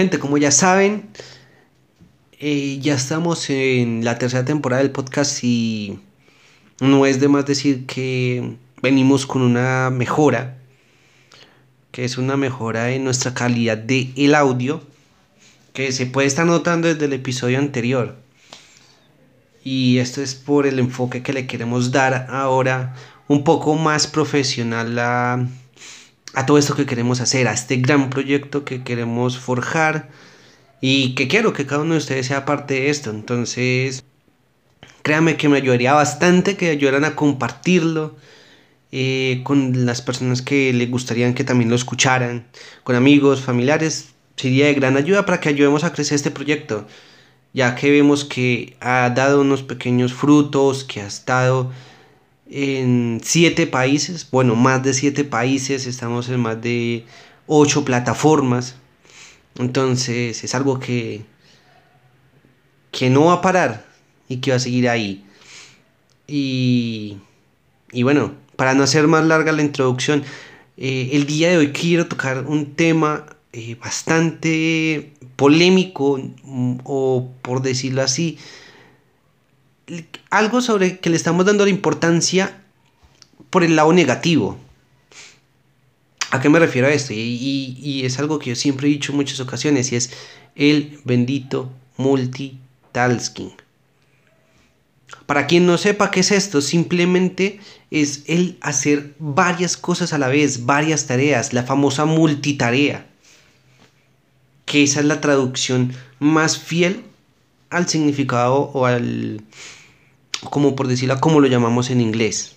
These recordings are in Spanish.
Gente, como ya saben, eh, ya estamos en la tercera temporada del podcast y no es de más decir que venimos con una mejora, que es una mejora en nuestra calidad de el audio, que se puede estar notando desde el episodio anterior. Y esto es por el enfoque que le queremos dar ahora un poco más profesional a a todo esto que queremos hacer, a este gran proyecto que queremos forjar y que quiero que cada uno de ustedes sea parte de esto. Entonces, créanme que me ayudaría bastante que ayudaran a compartirlo eh, con las personas que les gustaría que también lo escucharan, con amigos, familiares. Sería de gran ayuda para que ayudemos a crecer este proyecto, ya que vemos que ha dado unos pequeños frutos, que ha estado en siete países, bueno, más de siete países, estamos en más de ocho plataformas. Entonces es algo que, que no va a parar y que va a seguir ahí. Y, y bueno, para no hacer más larga la introducción, eh, el día de hoy quiero tocar un tema eh, bastante polémico, mm, o por decirlo así, algo sobre que le estamos dando la importancia por el lado negativo. ¿A qué me refiero a esto? Y, es algo que yo siempre he dicho en muchas ocasiones y es el bendito multitasking. Para quien no sepa qué es esto, simplemente es el hacer varias cosas a la vez, varias tareas, la famosa multitarea. Que esa es la traducción más fiel al significado o al, como por decirlo, como lo llamamos en inglés.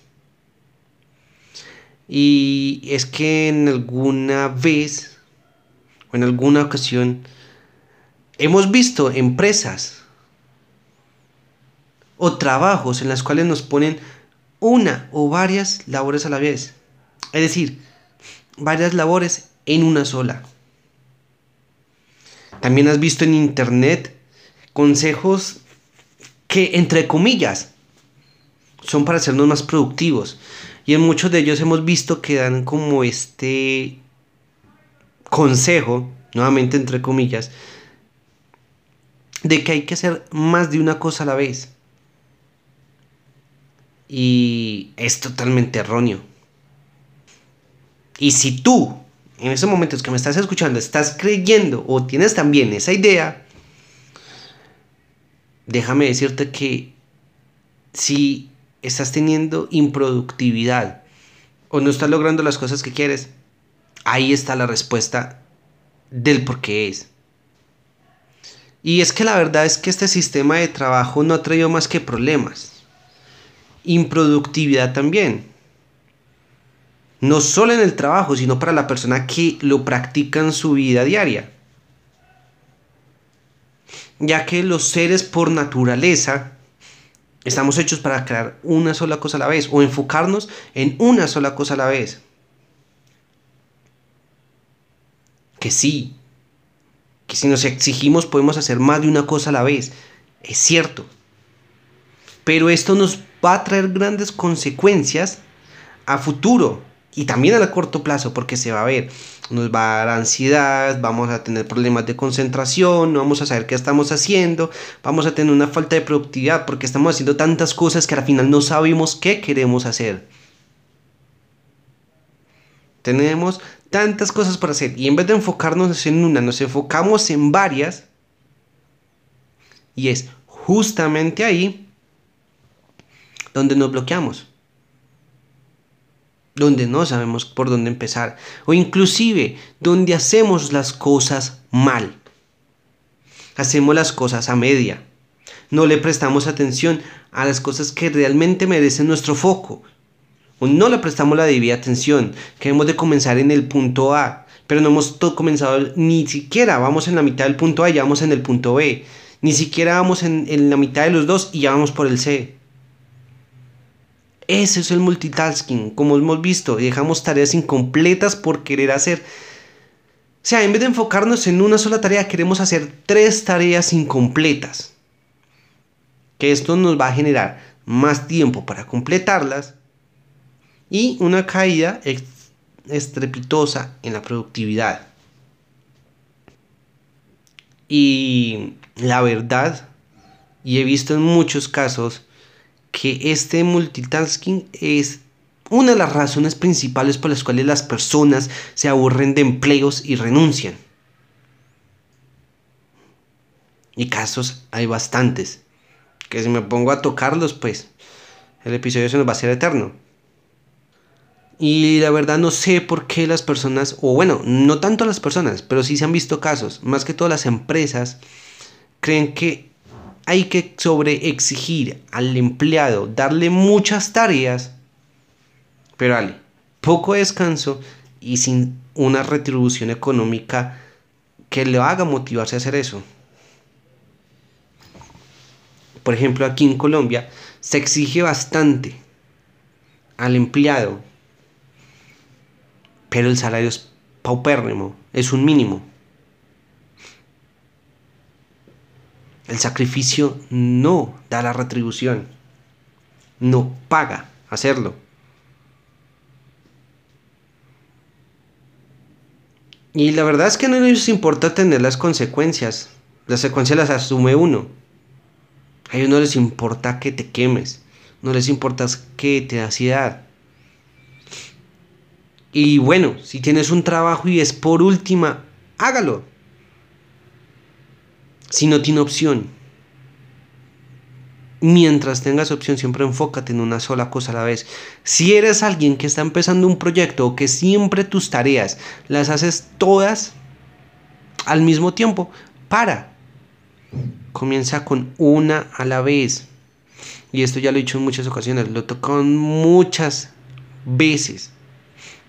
Y es que en alguna vez o en alguna ocasión hemos visto empresas o trabajos en las cuales nos ponen una o varias labores a la vez. Es decir, varias labores en una sola. También has visto en internet consejos que, entre comillas, son para hacernos más productivos. Y en muchos de ellos hemos visto que dan como este consejo, nuevamente entre comillas, de que hay que hacer más de una cosa a la vez. Y es totalmente erróneo. Y si tú, en esos momentos que me estás escuchando, estás creyendo o tienes también esa idea, déjame decirte que si estás teniendo improductividad o no estás logrando las cosas que quieres, ahí está la respuesta del por qué es. Y es que la verdad es que este sistema de trabajo no ha traído más que problemas. Improductividad también. No solo en el trabajo, sino para la persona que lo practica en su vida diaria. Ya que los seres por naturaleza Estamos hechos para crear una sola cosa a la vez o enfocarnos en una sola cosa a la vez. Que sí, que si nos exigimos podemos hacer más de una cosa a la vez. Es cierto. Pero esto nos va a traer grandes consecuencias a futuro y también a corto plazo porque se va a ver, nos va a dar ansiedad, vamos a tener problemas de concentración, no vamos a saber qué estamos haciendo, vamos a tener una falta de productividad porque estamos haciendo tantas cosas que al final no sabemos qué queremos hacer. Tenemos tantas cosas por hacer y en vez de enfocarnos en una, nos enfocamos en varias y es justamente ahí donde nos bloqueamos donde no sabemos por dónde empezar, o inclusive donde hacemos las cosas mal. Hacemos las cosas a media. No le prestamos atención a las cosas que realmente merecen nuestro foco. O no le prestamos la debida atención. Queremos de comenzar en el punto A, pero no hemos comenzado ni siquiera vamos en la mitad del punto A y ya vamos en el punto B. Ni siquiera vamos en, en la mitad de los dos y ya vamos por el C. Ese es el multitasking, como hemos visto, dejamos tareas incompletas por querer hacer. O sea, en vez de enfocarnos en una sola tarea, queremos hacer tres tareas incompletas. Que esto nos va a generar más tiempo para completarlas y una caída estrepitosa en la productividad. Y la verdad, y he visto en muchos casos, que este multitasking es una de las razones principales por las cuales las personas se aburren de empleos y renuncian. Y casos hay bastantes. Que si me pongo a tocarlos, pues el episodio se nos va a hacer eterno. Y la verdad no sé por qué las personas, o bueno, no tanto las personas, pero sí se han visto casos, más que todas las empresas, creen que hay que sobre exigir al empleado, darle muchas tareas, pero dale, poco descanso y sin una retribución económica que le haga motivarse a hacer eso. Por ejemplo, aquí en Colombia se exige bastante al empleado, pero el salario es paupérrimo, es un mínimo. El sacrificio no da la retribución, no paga hacerlo. Y la verdad es que no les importa tener las consecuencias. Las consecuencias las asume uno. A ellos no les importa que te quemes. No les importa que te da ansiedad. Y bueno, si tienes un trabajo y es por última, hágalo. Si no tiene opción. Mientras tengas opción, siempre enfócate en una sola cosa a la vez. Si eres alguien que está empezando un proyecto o que siempre tus tareas las haces todas al mismo tiempo, para. Comienza con una a la vez. Y esto ya lo he dicho en muchas ocasiones, lo tocado muchas veces.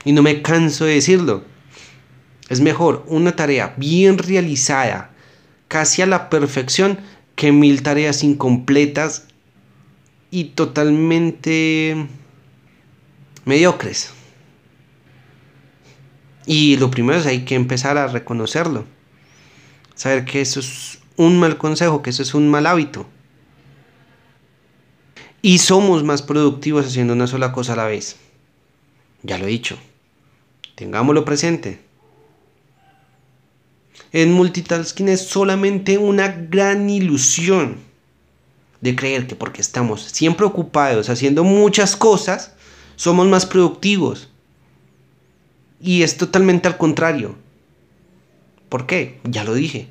Y no me canso de decirlo. Es mejor una tarea bien realizada, casi a la perfección, que mil tareas incompletas y totalmente mediocres. Y lo primero es hay que empezar a reconocerlo. Saber que eso es un mal consejo, que eso es un mal hábito. Y somos más productivos haciendo una sola cosa a la vez. Ya lo he dicho. Tengámoslo presente. En multitasking es solamente una gran ilusión de creer que porque estamos siempre ocupados haciendo muchas cosas, somos más productivos. Y es totalmente al contrario. ¿Por qué? Ya lo dije.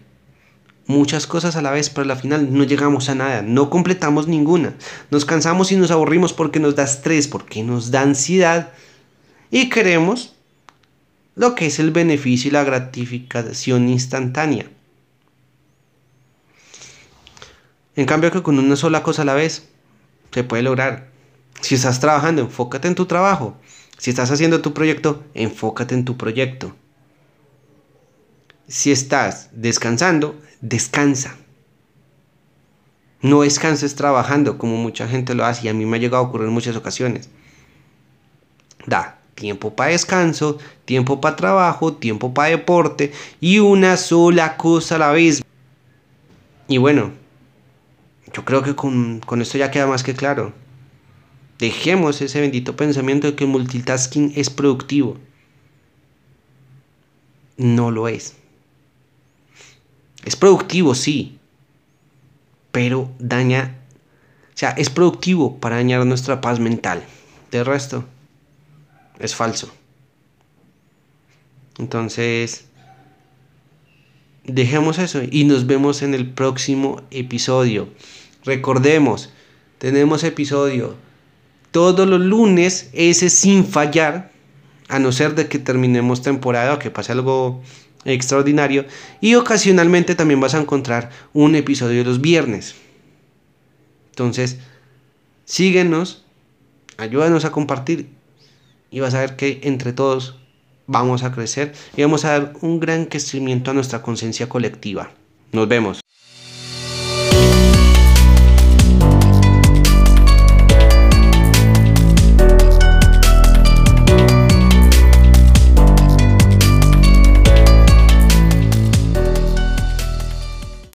Muchas cosas a la vez, pero al final no llegamos a nada, no completamos ninguna. Nos cansamos y nos aburrimos porque nos da estrés, porque nos da ansiedad y queremos lo que es el beneficio y la gratificación instantánea. En cambio que con una sola cosa a la vez se puede lograr. Si estás trabajando, enfócate en tu trabajo. Si estás haciendo tu proyecto, enfócate en tu proyecto. Si estás descansando, descansa. No descanses trabajando como mucha gente lo hace y a mí me ha llegado a ocurrir en muchas ocasiones. Da, tiempo para descanso, tiempo para trabajo, tiempo para deporte y una sola cosa a la vez. Y bueno, yo creo que con, con esto ya queda más que claro. Dejemos ese bendito pensamiento de que multitasking es productivo. No lo es. Es productivo, sí, pero daña, o sea, es productivo para dañar nuestra paz mental. De resto, es falso. Entonces, dejemos eso y nos vemos en el próximo episodio. Recordemos, tenemos episodio todos los lunes, ese sin fallar, a no ser de que terminemos temporada o que pase algo extraordinario. Y ocasionalmente también vas a encontrar un episodio los viernes. Entonces, síguenos, ayúdanos a compartir y vas a ver que entre todos vamos a crecer y vamos a dar un gran crecimiento a nuestra conciencia colectiva. Nos vemos.